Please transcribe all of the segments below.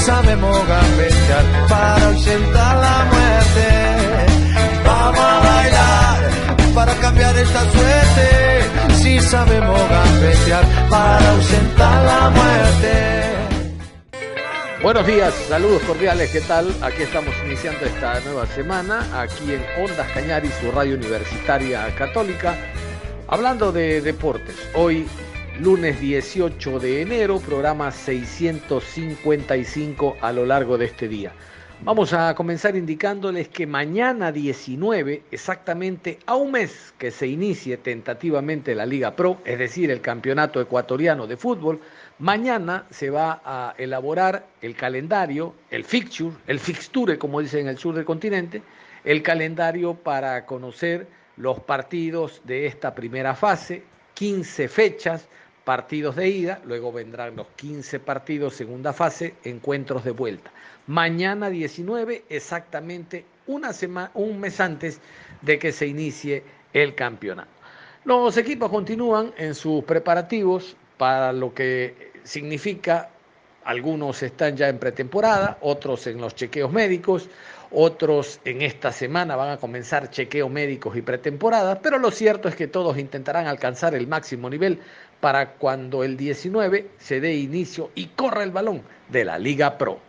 Sabemos gambetear para ausentar la muerte. Vamos a bailar para cambiar esta suerte. Si sabemos gambetear para ausentar la muerte. Buenos días, saludos cordiales, ¿qué tal? Aquí estamos iniciando esta nueva semana, aquí en Ondas Cañaris, su radio universitaria católica, hablando de deportes. Hoy lunes 18 de enero, programa 655 a lo largo de este día. Vamos a comenzar indicándoles que mañana 19, exactamente a un mes que se inicie tentativamente la Liga Pro, es decir, el Campeonato Ecuatoriano de Fútbol, mañana se va a elaborar el calendario, el fixture, el fixture como dicen en el sur del continente, el calendario para conocer los partidos de esta primera fase, 15 fechas, partidos de ida, luego vendrán los 15 partidos segunda fase, encuentros de vuelta. Mañana 19, exactamente una semana, un mes antes de que se inicie el campeonato. Los equipos continúan en sus preparativos para lo que significa, algunos están ya en pretemporada, otros en los chequeos médicos, otros en esta semana van a comenzar chequeos médicos y pretemporadas, pero lo cierto es que todos intentarán alcanzar el máximo nivel para cuando el 19 se dé inicio y corra el balón de la Liga Pro.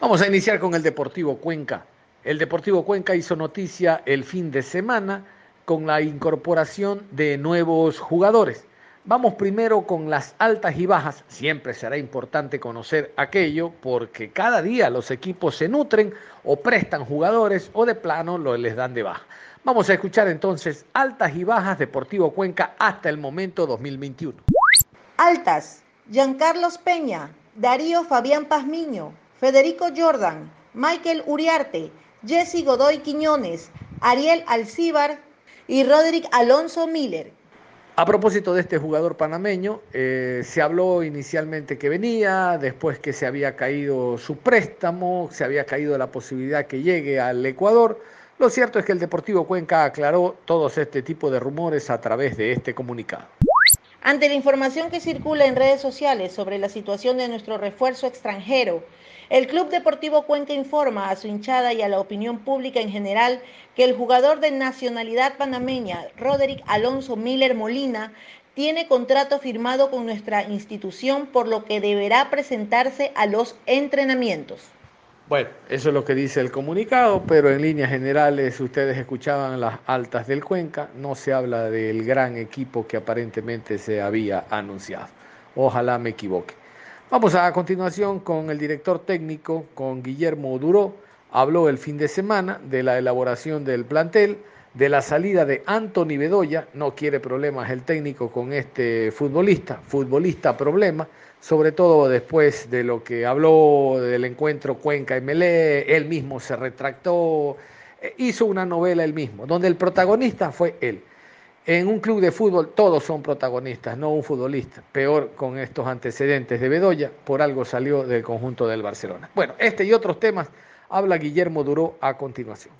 Vamos a iniciar con el Deportivo Cuenca. El Deportivo Cuenca hizo noticia el fin de semana con la incorporación de nuevos jugadores. Vamos primero con las altas y bajas. Siempre será importante conocer aquello porque cada día los equipos se nutren o prestan jugadores o de plano les dan de baja. Vamos a escuchar entonces altas y bajas Deportivo Cuenca hasta el momento 2021. Altas, Giancarlos Peña, Darío Fabián Pazmiño, Federico Jordan, Michael Uriarte, Jesse Godoy Quiñones, Ariel Alcíbar y Roderick Alonso Miller. A propósito de este jugador panameño, eh, se habló inicialmente que venía, después que se había caído su préstamo, se había caído la posibilidad que llegue al Ecuador. Lo cierto es que el Deportivo Cuenca aclaró todos este tipo de rumores a través de este comunicado. Ante la información que circula en redes sociales sobre la situación de nuestro refuerzo extranjero, el Club Deportivo Cuenca informa a su hinchada y a la opinión pública en general que el jugador de nacionalidad panameña, Roderick Alonso Miller Molina, tiene contrato firmado con nuestra institución, por lo que deberá presentarse a los entrenamientos. Bueno, eso es lo que dice el comunicado, pero en líneas generales ustedes escuchaban las altas del Cuenca, no se habla del gran equipo que aparentemente se había anunciado. Ojalá me equivoque. Vamos a continuación con el director técnico, con Guillermo Duró. Habló el fin de semana de la elaboración del plantel, de la salida de Anthony Bedoya, no quiere problemas el técnico con este futbolista, futbolista problema, sobre todo después de lo que habló del encuentro Cuenca MLE, él mismo se retractó, eh, hizo una novela él mismo, donde el protagonista fue él. En un club de fútbol todos son protagonistas, no un futbolista. Peor con estos antecedentes de Bedoya, por algo salió del conjunto del Barcelona. Bueno, este y otros temas habla Guillermo Duró a continuación.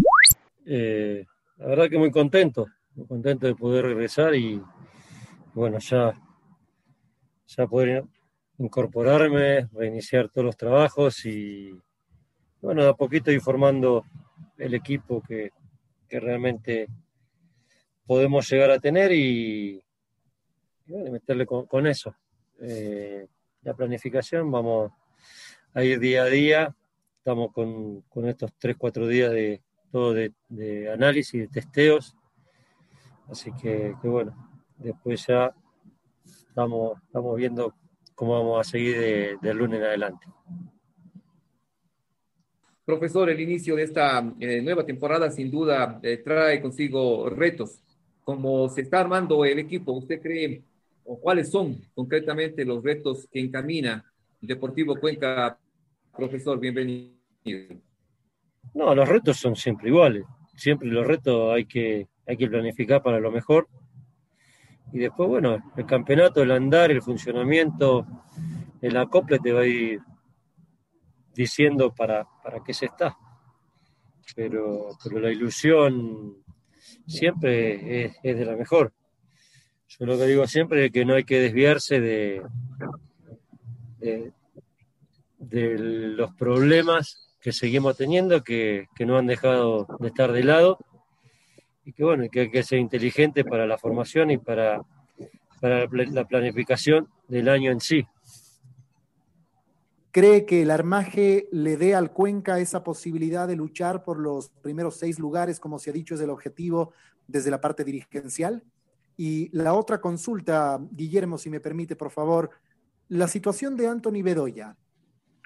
Eh, la verdad que muy contento, muy contento de poder regresar y bueno, ya, ya poder incorporarme, reiniciar todos los trabajos y, bueno, de a poquito informando el equipo que, realmente podemos llegar a tener y, meterle con, eso. Eh, la planificación, vamos a ir día a día, estamos con, estos 3, 4 días de todo de, de, análisis, de testeos, así que, que bueno, después ya estamos, estamos viendo cómo vamos a seguir de, lunes en adelante. Profesor, el inicio de esta eh, nueva temporada sin duda eh, trae consigo retos. Como se está armando el equipo, ¿usted cree o cuáles son concretamente los retos que encamina Deportivo Cuenca? Profesor, bienvenido. No, los retos son siempre iguales. Siempre los retos hay que, hay que planificar para lo mejor. Y después, bueno, el campeonato, el andar, el funcionamiento, el acople te va a ir diciendo para, para qué se está. Pero, pero la ilusión siempre es, de la mejor. Yo lo que digo siempre es que no hay que desviarse de, de, los problemas que seguimos teniendo, que, que, no han dejado de estar de lado, y que bueno, que hay que ser inteligente para la formación y para, para la planificación del año en sí. ¿Cree que el armaje le dé al Cuenca esa posibilidad de luchar por los primeros seis lugares, como se ha dicho, es el objetivo desde la parte dirigencial? Y la otra consulta, Guillermo, si me permite, por favor, la situación de Anthony Bedoya.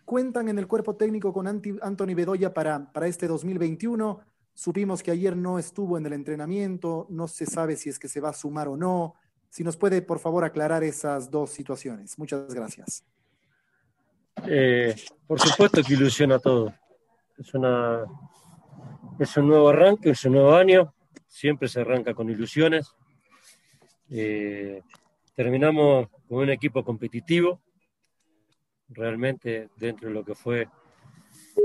¿Cuentan en el cuerpo técnico con Anthony Bedoya para, para este 2021? Supimos que ayer no estuvo en el entrenamiento, no se sabe si es que se va a sumar o no. Si nos puede, por favor, aclarar esas dos situaciones. Muchas gracias. Eh, por supuesto que ilusiona todo. Es, una, es un nuevo arranque, es un nuevo año. Siempre se arranca con ilusiones. Eh, terminamos con un equipo competitivo, realmente dentro de lo que fue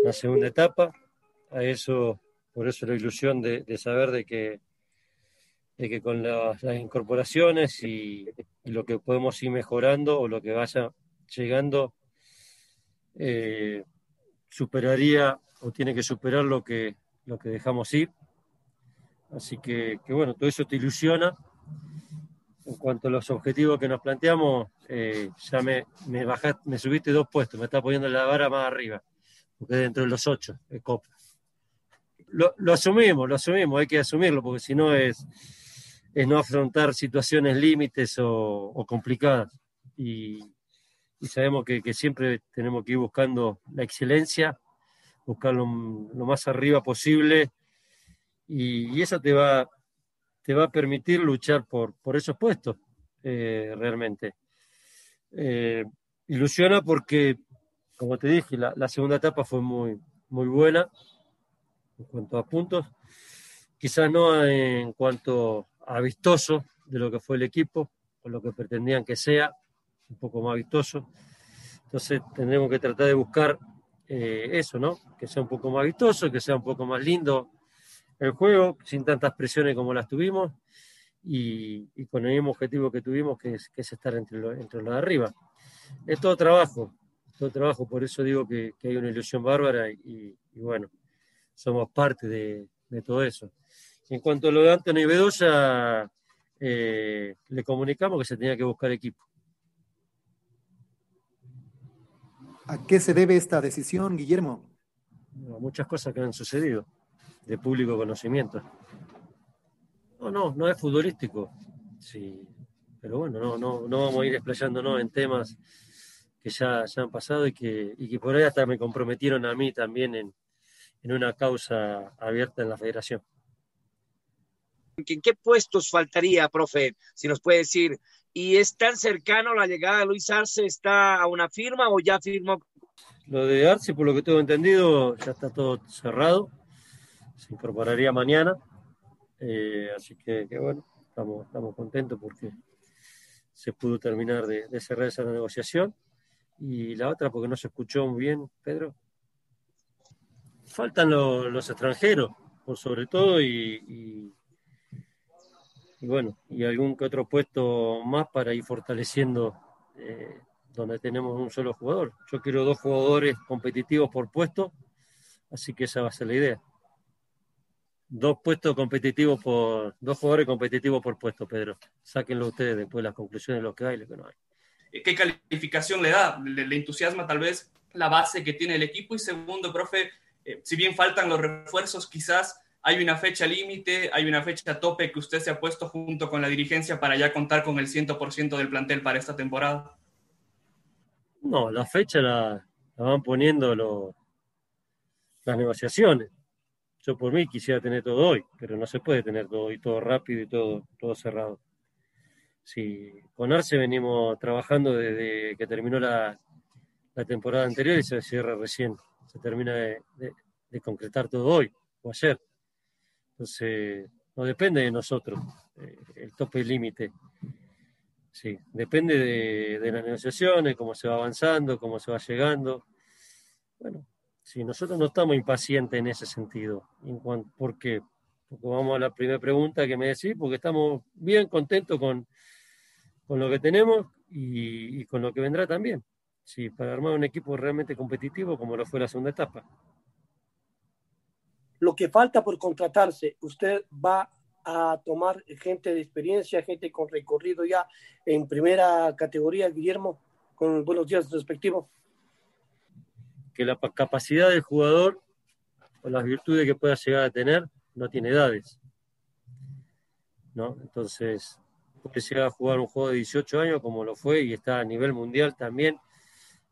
la segunda etapa. A eso, por eso la ilusión de, saber de que, de que con las, incorporaciones y, y, lo que podemos ir mejorando o lo que vaya llegando, eh, superaría o tiene que superar lo que, lo que dejamos ir. Así que, bueno, todo eso te ilusiona. En cuanto a los objetivos que nos planteamos, eh, ya me, subiste dos puestos, me está poniendo la vara más arriba, porque dentro de los ocho de Copa. Lo, lo, asumimos, lo asumimos, hay que asumirlo, porque si no es, es no afrontar situaciones límites o, complicadas. Y, y sabemos que, siempre tenemos que ir buscando la excelencia, buscar lo, más arriba posible y, eso te va, te va a permitir luchar por, por esos puestos eh, realmente. Eh, ilusiona porque, como te dije, la, segunda etapa fue muy, muy buena en cuanto a puntos, quizás no en cuanto a vistoso de lo que fue el equipo, o lo que pretendían que sea, un poco más vistoso. Entonces tendremos que tratar de buscar eh, eso, ¿no? Que sea un poco más vistoso, que sea un poco más lindo el juego, sin tantas presiones como las tuvimos y, con el mismo objetivo que tuvimos, que es, estar entre, los de arriba. Es todo trabajo, todo trabajo, por eso digo que, hay una ilusión bárbara y, bueno, somos parte de, todo eso. En cuanto a lo de Antonio Bedoya, eh, le comunicamos que se tenía que buscar equipo. ¿A qué se debe esta decisión, Guillermo? muchas cosas que han sucedido de público conocimiento. No, no, no es futbolístico. Sí, pero bueno, no, no, no vamos a ir explayándonos en temas que ya, ya han pasado y que, y que por ahí hasta me comprometieron a mí también en, en una causa abierta en la federación. ¿En qué puestos faltaría, profe? Si nos puede decir y es tan cercano la llegada de Luis Arce, ¿está a una firma o ya firmó? Lo de Arce, por lo que tengo entendido, ya está todo cerrado. Se incorporaría mañana. Eh, así que, bueno, estamos, contentos porque se pudo terminar de, cerrar esa negociación. Y la otra, porque no se escuchó muy bien, Pedro. Faltan los extranjeros, por sobre todo, y y bueno, y algún que otro puesto más para ir fortaleciendo eh, donde tenemos un solo jugador. Yo quiero dos jugadores competitivos por puesto, así que esa va a ser la idea. Dos puestos competitivos por, dos jugadores competitivos por puesto, Pedro. Sáquenlo ustedes después las conclusiones de lo que hay y lo que no hay. ¿Qué calificación le da? ¿Le, entusiasma tal vez la base que tiene el equipo? Y segundo, profe, eh, si bien faltan los refuerzos, quizás hay una fecha límite, hay una fecha tope que usted se ha puesto junto con la dirigencia para ya contar con el 100% del plantel para esta temporada? No, la fecha la, van poniendo los, las negociaciones. Yo por mí quisiera tener todo hoy, pero no se puede tener todo hoy, todo rápido y todo, todo cerrado. Sí, con Arce venimos trabajando desde que terminó la, la temporada anterior y se cierra recién. Se termina de, de, concretar todo hoy o ayer. Entonces, no depende de nosotros eh, el tope y límite. Sí, depende de, de, las negociaciones, cómo se va avanzando, cómo se va llegando. Bueno, sí, nosotros no estamos impacientes en ese sentido. En ¿Por qué? Porque vamos a la primera pregunta que me decís, porque estamos bien contentos con, con lo que tenemos y, y con lo que vendrá también sí, para armar un equipo realmente competitivo como lo fue la segunda etapa. Lo que falta por contratarse, usted va a tomar gente de experiencia, gente con recorrido ya en primera categoría, Guillermo, con buenos días respectivos. Que la capacidad del jugador o las virtudes que pueda llegar a tener no tiene edades. ¿no? Entonces, puede llegar a jugar un juego de 18 años como lo fue y está a nivel mundial también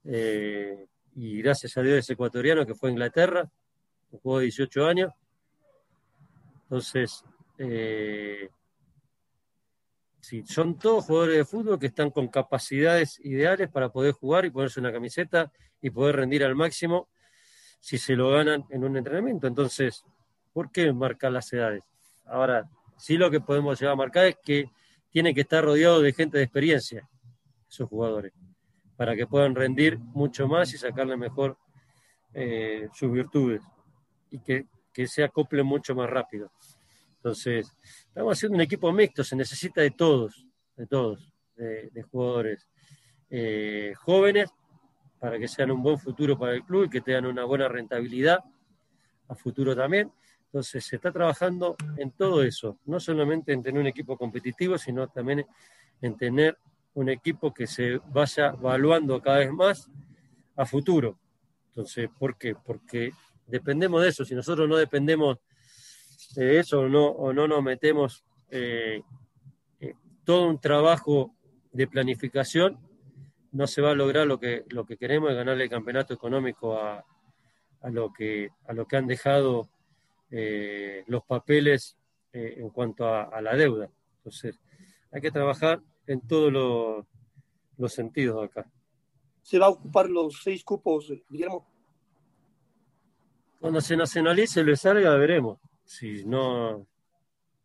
eh, y gracias a Dios es ecuatoriano que fue a Inglaterra, jugó 18 años. Entonces, eh, son todos jugadores de fútbol que están con capacidades ideales para poder jugar y ponerse una camiseta y poder rendir al máximo si se lo ganan en un entrenamiento. Entonces, ¿por qué marcar las edades? Ahora, sí lo que podemos llegar a marcar es que tiene que estar rodeado de gente de experiencia, esos jugadores para que puedan rendir mucho más y sacarle mejor eh, sus virtudes y que, se acople mucho más rápido. Entonces, estamos haciendo un equipo mixto, se necesita de todos, de todos, de, jugadores eh, jóvenes para que sean un buen futuro para el club y que tengan una buena rentabilidad a futuro también. Entonces, se está trabajando en todo eso, no solamente en tener un equipo competitivo, sino también en tener un equipo que se vaya evaluando cada vez más a futuro. Entonces, ¿por qué? Porque dependemos de eso. Si nosotros no dependemos de eso o no, o no nos metemos eh, eh, todo un trabajo de planificación, no se va a lograr lo que, lo que queremos, es ganarle el campeonato económico a, lo, que, a lo que han dejado eh, los papeles en cuanto a, a la deuda. Entonces, hay que trabajar en todos los sentidos acá. ¿Se va a ocupar los seis cupos, Guillermo? Cuando se nacionalice lo salga, veremos. Si no,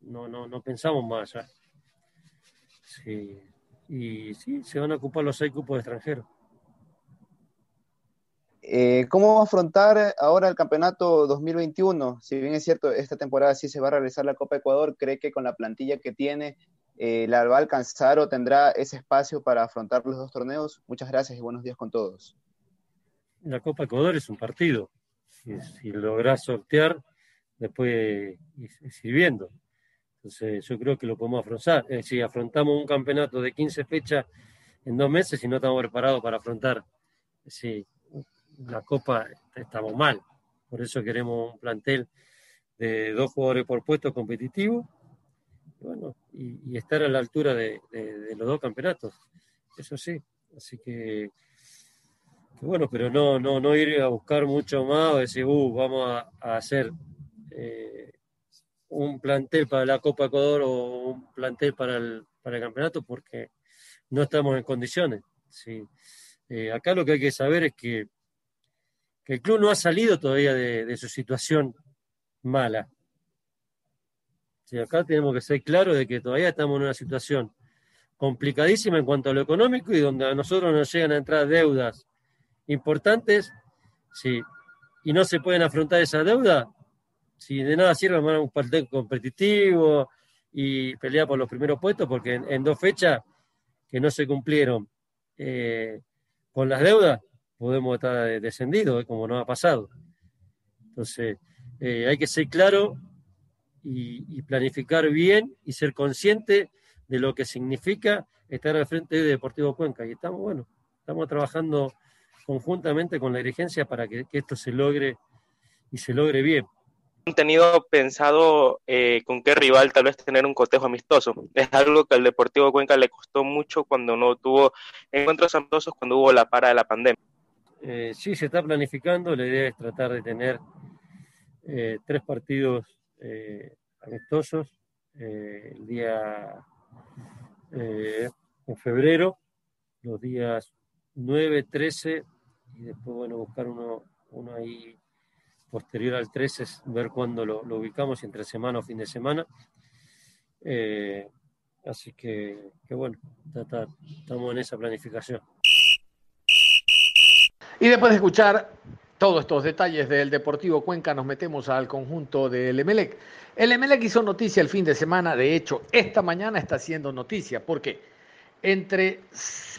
no, no, no pensamos más allá. Sí. Y sí, se van a ocupar los seis cupos extranjeros. Eh, ¿Cómo va a afrontar ahora el campeonato 2021? Si bien es cierto, esta temporada sí se va a realizar la Copa Ecuador, ¿cree que con la plantilla que tiene eh, la va a alcanzar o tendrá ese espacio para afrontar los dos torneos. Muchas gracias y buenos días con todos. La Copa Ecuador es un partido. Si, si lográs sortear, después ir viendo. Entonces, yo creo que lo podemos afrontar. si afrontamos un campeonato de 15 fechas en dos meses y no estamos preparados para afrontar si la Copa, estamos mal. Por eso queremos un plantel de dos jugadores por puesto competitivo bueno, y, estar a la altura de, los dos campeonatos. Eso sí. Así que, bueno, pero no, no, no ir a buscar mucho más o decir, uh, vamos a, hacer eh, un plantel para la Copa Ecuador o un plantel para el, para el campeonato porque no estamos en condiciones. Sí. Eh, acá lo que hay que saber es que, que el club no ha salido todavía de su situación mala. Sí, acá tenemos que ser claros de que todavía estamos en una situación complicadísima en cuanto a lo económico y donde a nosotros nos llegan a entrar deudas importantes, sí, y no se pueden afrontar esa deuda, si de nada sirve armar un partido competitivo y pelear por los primeros puestos, porque en, dos fechas que no se cumplieron eh, con las deudas, podemos estar descendidos, como no ha pasado. Entonces, eh, hay que ser claro y, planificar bien y ser consciente de lo que significa estar al frente de Deportivo Cuenca. Y estamos, bueno, estamos trabajando conjuntamente con la dirigencia para que, esto se logre y se logre bien. ¿Han tenido pensado eh, con qué rival tal vez tener un cotejo amistoso? Es algo que al Deportivo Cuenca le costó mucho cuando no tuvo encuentros amistosos, cuando hubo la para de la pandemia. Eh, sí, se está planificando. La idea es tratar de tener eh, tres partidos eh, amistosos, el día en febrero, los días 9, 13 y después, bueno, buscar uno, uno ahí posterior al 13, ver cuándo lo, ubicamos, entre semana o fin de semana. así que, que bueno, estamos en esa planificación. Y después de escuchar todos estos detalles del Deportivo Cuenca, nos metemos al conjunto del Emelec. El Emelec hizo noticia el fin de semana, de hecho, esta mañana está haciendo noticia, porque entre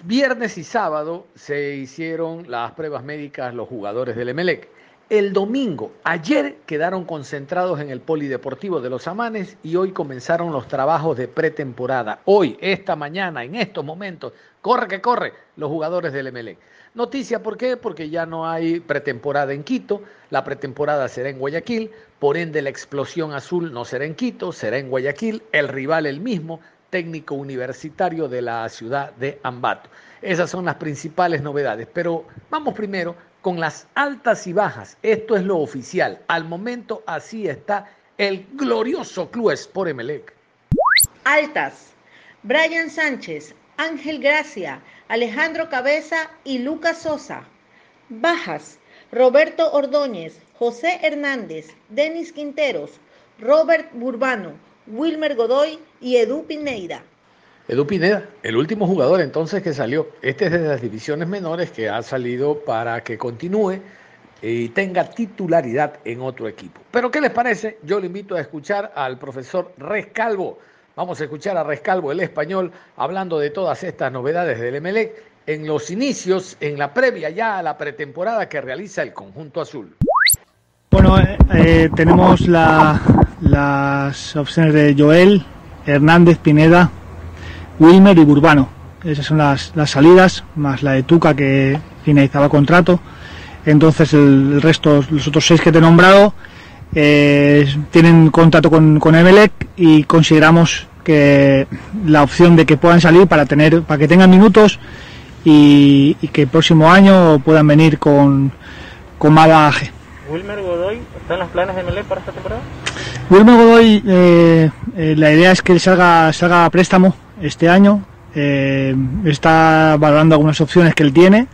viernes y sábado se hicieron las pruebas médicas los jugadores del Emelec. El domingo, ayer quedaron concentrados en el Polideportivo de los Amanes y hoy comenzaron los trabajos de pretemporada. Hoy, esta mañana, en estos momentos, corre que corre, los jugadores del Emelec. Noticia, ¿por qué? Porque ya no hay pretemporada en Quito, la pretemporada será en Guayaquil, por ende la explosión azul no será en Quito, será en Guayaquil, el rival el mismo, técnico universitario de la ciudad de Ambato. Esas son las principales novedades, pero vamos primero con las altas y bajas. Esto es lo oficial. Al momento así está el glorioso Club Sport Emelec. Altas. Brian Sánchez, Ángel Gracia, Alejandro Cabeza y Lucas Sosa. Bajas, Roberto Ordóñez, José Hernández, Denis Quinteros, Robert Burbano, Wilmer Godoy y Edu Pineida. Edu Pineda, el último jugador entonces que salió, este es de las divisiones menores que ha salido para que continúe y tenga titularidad en otro equipo. Pero ¿qué les parece? Yo le invito a escuchar al profesor Rescalvo Vamos a escuchar a Rescalvo, el español, hablando de todas estas novedades del Emelec en los inicios, en la previa ya a la pretemporada que realiza el conjunto azul. Bueno, eh, eh, tenemos las opciones de Joel, Hernández, Pineda, Wilmer y Burbano. Esas son las, salidas, más la de Tuca que finalizaba contrato. Entonces el, resto, los otros seis que te he nombrado, eh, tienen contacto con, con Emelec y consideramos que la opción de que puedan salir para tener para que tengan minutos y, que el próximo año puedan venir con, con más bagaje. ¿Wilmer Godoy está en los planes de Emelec para esta temporada? Wilmer Godoy, eh, eh, la idea es que salga, salga a préstamo este año. está valorando algunas opciones que él tiene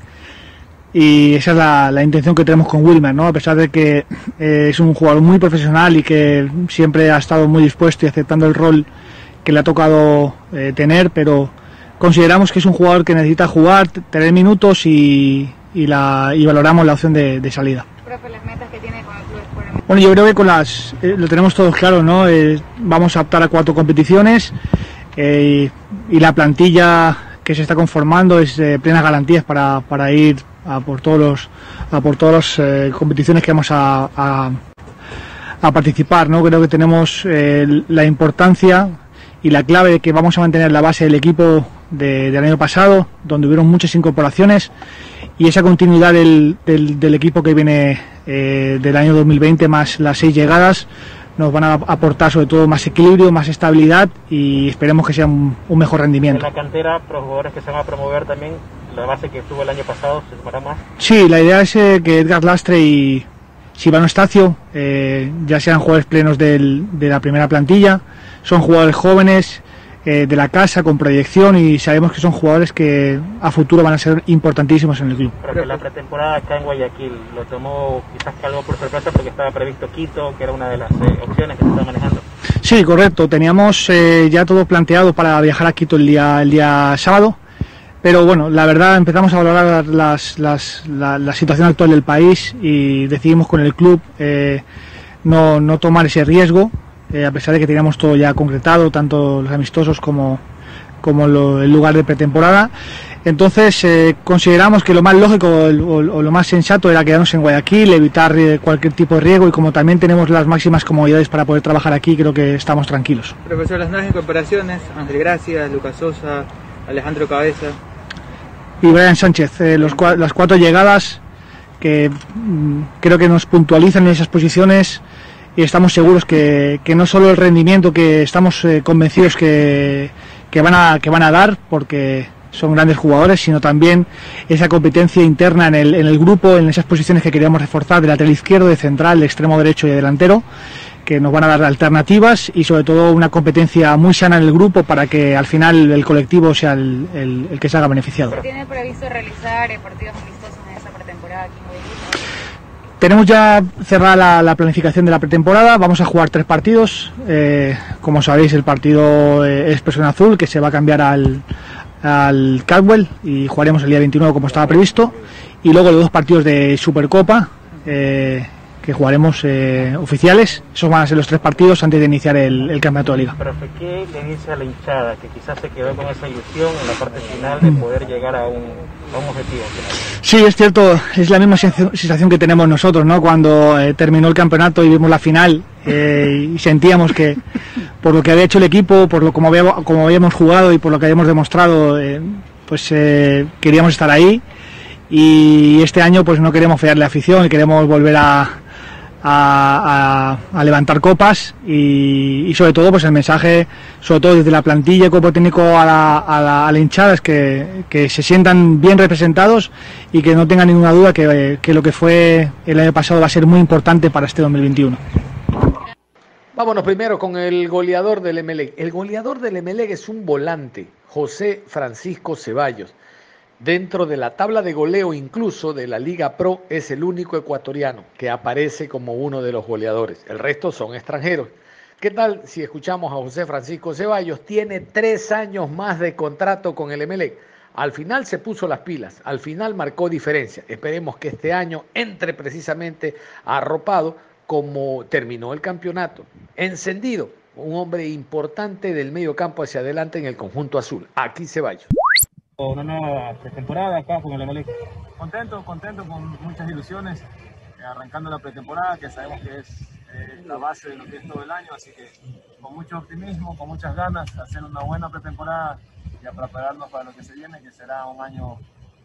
y esa es la, intención que tenemos con Wilmer, ¿no? A pesar de que eh, es un jugador muy profesional y que siempre ha estado muy dispuesto y aceptando el rol que le ha tocado eh, tener, pero consideramos que es un jugador que necesita jugar, tener minutos y, la, y valoramos la opción de, salida. Bueno, yo creo que con las eh, lo tenemos todos claro, ¿no? vamos a optar a cuatro competiciones y la plantilla que se está conformando es de plenas garantías para, para ir a por todos los por todas las eh, competiciones que vamos a, a, participar no creo que tenemos eh, la importancia y la clave de que vamos a mantener la base del equipo del año pasado donde hubieron muchas incorporaciones y esa continuidad del, del, equipo que viene eh, del año 2020 más las seis llegadas nos van a aportar sobre todo más equilibrio, más estabilidad y esperemos que sea un, mejor rendimiento. En la cantera, los jugadores que se van a promover también la base que estuvo el año pasado se sumará más. Sí, la idea es eh, que Edgar Lastre y Sivano Estacio eh, ya sean jugadores plenos del, de la primera plantilla, son jugadores jóvenes eh, de la casa con proyección y sabemos que son jugadores que a futuro van a ser importantísimos en el club. Pero la pretemporada acá en Guayaquil lo tomó quizás algo por sorpresa porque estaba previsto Quito, que era una de las opciones que se estaba manejando. Sí, correcto. Teníamos ya todo planteado para viajar a Quito el día, el día sábado pero bueno, la verdad empezamos a valorar las, las, la, situación actual del país y decidimos con el club eh, no, no, tomar ese riesgo, eh, a pesar de que teníamos todo ya concretado, tanto los amistosos como, como el lugar de pretemporada. Entonces eh, consideramos que lo más lógico o, lo más sensato era quedarnos en Guayaquil, evitar cualquier tipo de riesgo y como también tenemos las máximas comodidades para poder trabajar aquí, creo que estamos tranquilos. Profesor, las nuevas incorporaciones, Ángel Gracia, Lucas Sosa, Alejandro Cabeza, y Brian Sánchez. Eh, los, las cuatro llegadas que mm, creo que nos puntualizan en esas posiciones y estamos seguros que, que no solo el rendimiento que estamos eh, convencidos que, que, van a, que van a dar, porque son grandes jugadores, sino también esa competencia interna en el, en el grupo, en esas posiciones que queríamos reforzar de lateral izquierdo, de central, de extremo derecho y de delantero que nos van a dar alternativas y sobre todo una competencia muy sana en el grupo para que al final el colectivo sea el, el, que se haga beneficiado. ¿Tiene previsto realizar partidos amistosos en esta pretemporada aquí en tenemos ya cerrada la, la, planificación de la pretemporada, vamos a jugar tres partidos. Eh, como sabéis, el partido eh, es Persona Azul, que se va a cambiar al, al y jugaremos el día 29 como estaba previsto. Y luego los dos partidos de Supercopa, eh, que jugaremos eh, oficiales. Esos van a ser los tres partidos antes de iniciar el, el campeonato de liga. Pero ¿qué le dice a la hinchada que quizás se quedó con esa ilusión en la parte final de poder llegar a un, a un objetivo? Sí, es cierto, es la misma sensación que tenemos nosotros, ¿no? Cuando eh, terminó el campeonato y vimos la final eh, y sentíamos que por lo que había hecho el equipo, por lo como habíamos, como habíamos jugado y por lo que habíamos demostrado, eh, pues eh, queríamos estar ahí y este año pues no queremos fallarle la afición y queremos volver a, a, a, a, levantar copas y, y, sobre todo pues el mensaje, sobre todo desde la plantilla y cuerpo técnico a la, a la, a la hinchada es que, que, se sientan bien representados y que no tengan ninguna duda que, que, lo que fue el año pasado va a ser muy importante para este 2021. Vámonos primero con el goleador del Emelec. El goleador del Emelec es un volante, José Francisco Ceballos. Dentro de la tabla de goleo incluso de la Liga Pro es el único ecuatoriano que aparece como uno de los goleadores. El resto son extranjeros. ¿Qué tal si escuchamos a José Francisco Ceballos? Tiene tres años más de contrato con el Emelec. Al final se puso las pilas, al final marcó diferencia. Esperemos que este año entre precisamente arropado como terminó el campeonato. Encendido, un hombre importante del medio campo hacia adelante en el conjunto azul. Aquí Ceballos una nueva pretemporada acá con el Emelec. Contento, contento, con muchas ilusiones, eh, arrancando la pretemporada, que sabemos que es eh, la base de lo que es todo el año, así que con mucho optimismo, con muchas ganas, hacer una buena pretemporada y a prepararnos para lo que se viene, que será un año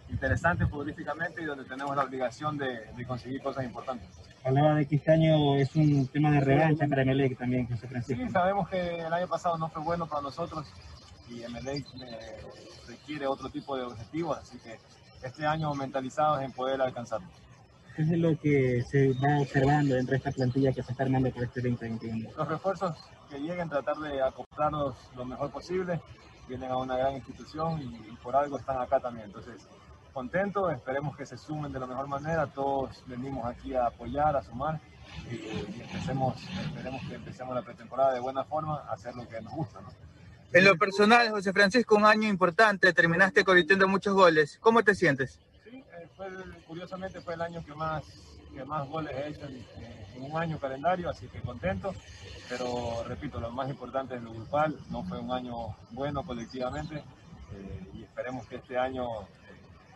interesante futbolísticamente y donde tenemos la obligación de, de conseguir cosas importantes. Hablaba de que este año es un tema de revancha para Emelec también, José Francisco. Sí, sabemos que el año pasado no fue bueno para nosotros y eh, requiere otro tipo de objetivos, así que este año mentalizados en poder alcanzarlo. ¿Qué es lo que se va observando dentro de esta plantilla que se está armando para este 2021? Los refuerzos que lleguen, tratar de acoplarnos lo mejor posible, vienen a una gran institución y, y por algo están acá también, entonces contentos, esperemos que se sumen de la mejor manera, todos venimos aquí a apoyar, a sumar y, y empecemos, esperemos que empecemos la pretemporada de buena forma, a hacer lo que nos gusta. ¿no? En lo personal, José Francisco, un año importante, terminaste convirtiendo muchos goles. ¿Cómo te sientes? Sí, eh, fue, curiosamente fue el año que más, que más goles he hecho en, en, un año calendario, así que contento. Pero repito, lo más importante es lo grupal, no fue un año bueno colectivamente eh, y esperemos que este año, eh,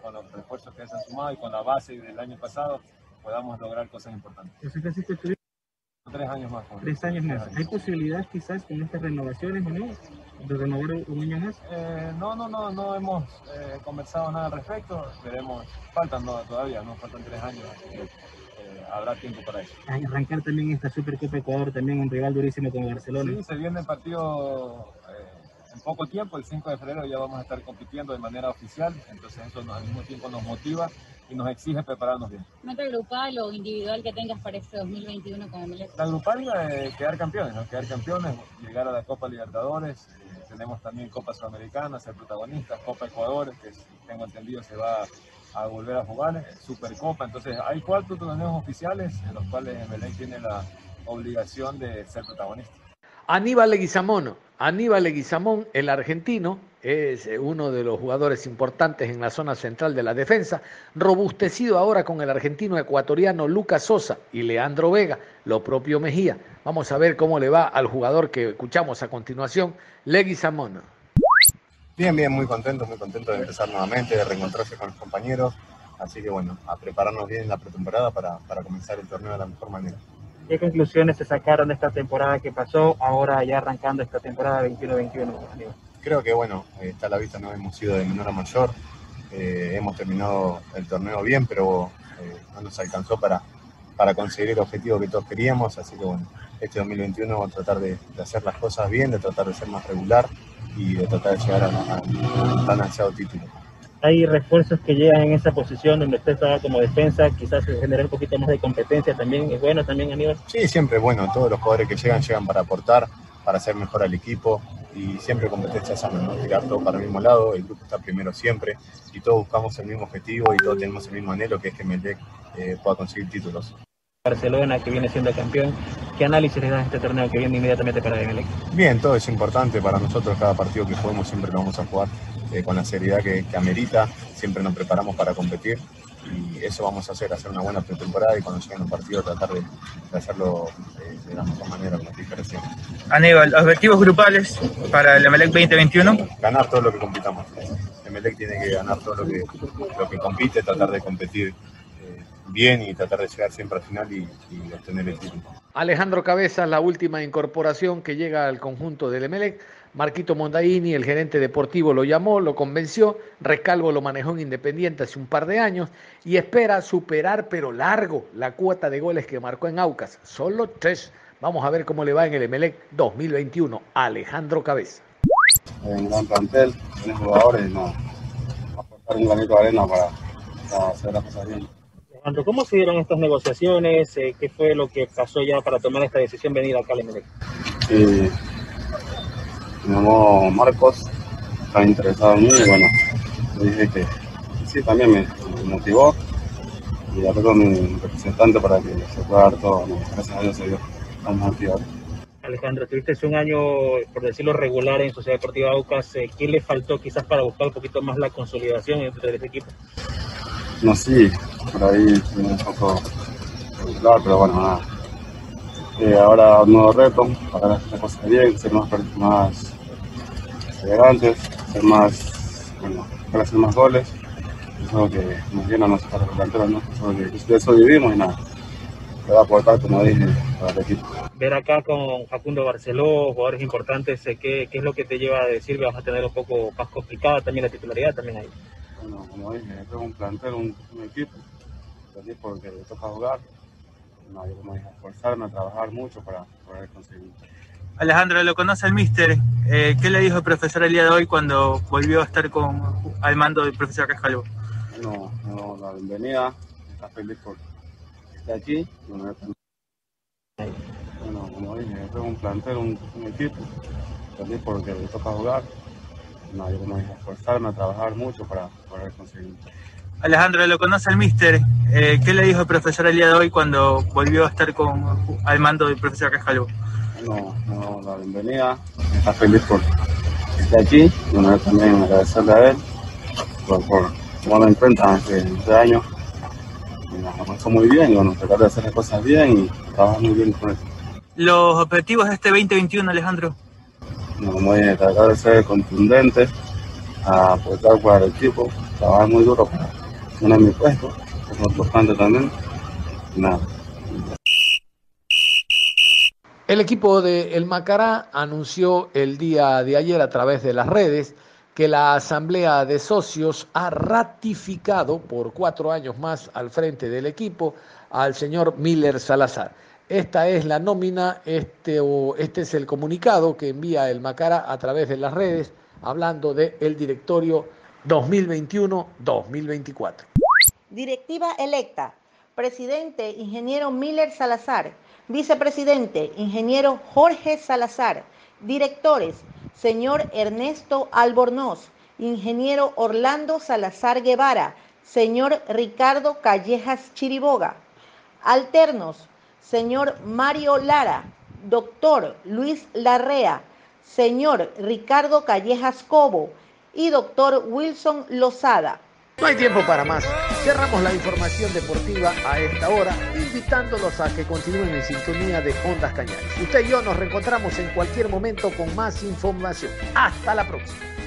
con los refuerzos que se han sumado y con la base del año pasado, podamos lograr cosas importantes. José Francisco, Tres años más. Tres años más. ¿Hay posibilidades quizás con estas renovaciones o no? ¿De renovar un año más? Eh, no, no, no, no hemos eh, conversado nada al respecto. Veremos, faltan no, todavía, no faltan tres años. Así que, eh, habrá tiempo para eso. Arrancar también esta Supercopa Ecuador, también un rival durísimo como Barcelona. Sí, se viene el partido en poco tiempo, el 5 de febrero ya vamos a estar compitiendo de manera oficial, entonces eso al mismo tiempo nos motiva y nos exige prepararnos bien. ¿Meta grupal o individual que tengas para este 2021 con Emelec? La grupal es quedar campeones, ¿no? quedar campeones, llegar a la Copa Libertadores, eh, tenemos también Copa Sudamericana, ser protagonistas, Copa Ecuador, que tengo entendido se va a volver a jugar, eh, Supercopa, entonces hay cuatro torneos oficiales en los cuales Emelec tiene la obligación de ser protagonista. Aníbal Leguizamón, Aníbal Leguizamón, el argentino, es uno de los jugadores importantes en la zona central de la defensa, robustecido ahora con el argentino ecuatoriano Lucas Sosa y Leandro Vega, lo propio Mejía. Vamos a ver cómo le va al jugador que escuchamos a continuación, Leguizamón. Bien, bien, muy contento, muy contento de empezar nuevamente, de reencontrarse con los compañeros, así que bueno, a prepararnos bien en la pretemporada para, para comenzar el torneo de la mejor manera. ¿Qué conclusiones se sacaron de esta temporada que pasó, ahora ya arrancando esta temporada 21-21? Creo que, bueno, está a la vista, no hemos sido de menor a mayor, eh, hemos terminado el torneo bien, pero eh, no nos alcanzó para, para conseguir el objetivo que todos queríamos, así que bueno, este 2021 vamos a tratar de, de hacer las cosas bien, de tratar de ser más regular y de tratar de llegar al tan título. Hay refuerzos que llegan en esa posición donde usted estaba como defensa, quizás generar un poquito más de competencia también. ¿Es bueno también, Aníbal? Sí, siempre es bueno. Todos los jugadores que llegan, llegan para aportar, para hacer mejor al equipo y siempre competencia sana, ¿no? Tirar todo para el mismo lado, el grupo está primero siempre y todos buscamos el mismo objetivo y todos tenemos el mismo anhelo que es que Melec eh, pueda conseguir títulos. Barcelona, que viene siendo campeón. ¿Qué análisis le da a este torneo que viene inmediatamente para Emelec? Bien, todo es importante para nosotros. Cada partido que juguemos siempre lo vamos a jugar eh, con la seriedad que, que, amerita. Siempre nos preparamos para competir y eso vamos a hacer, hacer una buena pretemporada y cuando lleguen los partidos tratar de, de hacerlo eh, de la mejor manera, con diferencia. Aníbal, objetivos grupales para el Emelec 2021. Ganar todo lo que compitamos. Emelec tiene que ganar todo lo que, lo que compite, tratar de competir bien y tratar de llegar siempre al final y, y obtener el título. Alejandro Cabezas, la última incorporación que llega al conjunto del Emelec. Marquito Mondaini, el gerente deportivo, lo llamó, lo convenció. Rescalvo lo manejó en Independiente hace un par de años y espera superar, pero largo, la cuota de goles que marcó en Aucas. Solo tres. Vamos a ver cómo le va en el Emelec 2021. Alejandro Cabeza. Un gran plantel, tiene jugadores, no. Aportar un granito de arena para, para hacer las cosas bien. Alejandro, ¿cómo se dieron estas negociaciones? Eh, ¿Qué fue lo que pasó ya para tomar esta decisión venir acá al Emelec? Sí, me llamó Marcos, estaba interesado en mí y bueno, le dije que sí, también me, me motivó y hablé con mi representante para que se pueda dar todo. ¿no? Gracias a Dios se dio, estamos motivados. Alejandro, tuviste un año, por decirlo regular, en Sociedad Deportiva Aucas. Eh, ¿Qué le faltó quizás para buscar un poquito más la consolidación entre el equipo? No, sí, por ahí un poco regular, pero bueno, nada. Eh, ahora un nuevo reto, para hacer las cosas bien, ser más, más elegantes, ser más, bueno, para hacer más goles. Eso es lo que nos llena a nosotros los delanteros, ¿no? Eso es que de eso vivimos y nada. Te va a aportar, como dije, para el equipo. Ver acá con Facundo Barceló, jugadores importantes, eh, ¿qué, ¿qué es lo que te lleva a decir que vas a tener un poco más complicada también la titularidad también ahí? Bueno, como dije, tengo un plantel, un, un equipo, un equipo que le toca jugar. No, yo como dije, esforzarme a trabajar mucho para poder conseguir. Alejandro, lo conoce el míster. Eh, ¿Qué le dijo el profesor el día de hoy cuando volvió a estar con, al mando del profesor Cascalvo? Bueno, no, la bienvenida, está feliz por estar aquí. Bueno, bueno como dije, tengo un plantel, un, un equipo, feliz porque le toca jugar. No, yo como dije, esforzarme a trabajar mucho para poder conseguir. Alejandro, lo conoce el míster. Eh, ¿Qué le dijo el profesor el día de hoy cuando volvió a estar con, al mando del profesor Cascalvo? Bueno, no, la bienvenida, está feliz por estar aquí. Bueno, también agradecerle a él por, por tomarlo en cuenta hace este año. Y nos pasó muy bien y bueno, tratar de hacer las cosas bien y trabajar muy bien con él. Los objetivos de este 2021, Alejandro. Como dije, tratar de ser contundente, a aportar para el equipo, trabajar muy duro para ganar mi puesto, es importante también. Nada. El equipo de El Macará anunció el día de ayer a través de las redes que la Asamblea de Socios ha ratificado por cuatro años más al frente del equipo al señor Miller Salazar. Esta es la nómina, este, o, este es el comunicado que envía el Macará a través de las redes hablando del el directorio 2021-2024. Directiva electa. Presidente, ingeniero Miller Salazar. Vicepresidente, ingeniero Jorge Salazar. Directores, señor Ernesto Albornoz. Ingeniero Orlando Salazar Guevara. Señor Ricardo Callejas Chiriboga. Alternos, señor Mario Lara. Doctor Luis Larrea. Señor Ricardo Callejas Cobo. Y doctor Wilson Lozada. No hay tiempo para más. Cerramos la información deportiva a esta hora, invitándolos a que continúen en sintonía de Ondas Cañares. Usted y yo nos reencontramos en cualquier momento con más información. Hasta la próxima.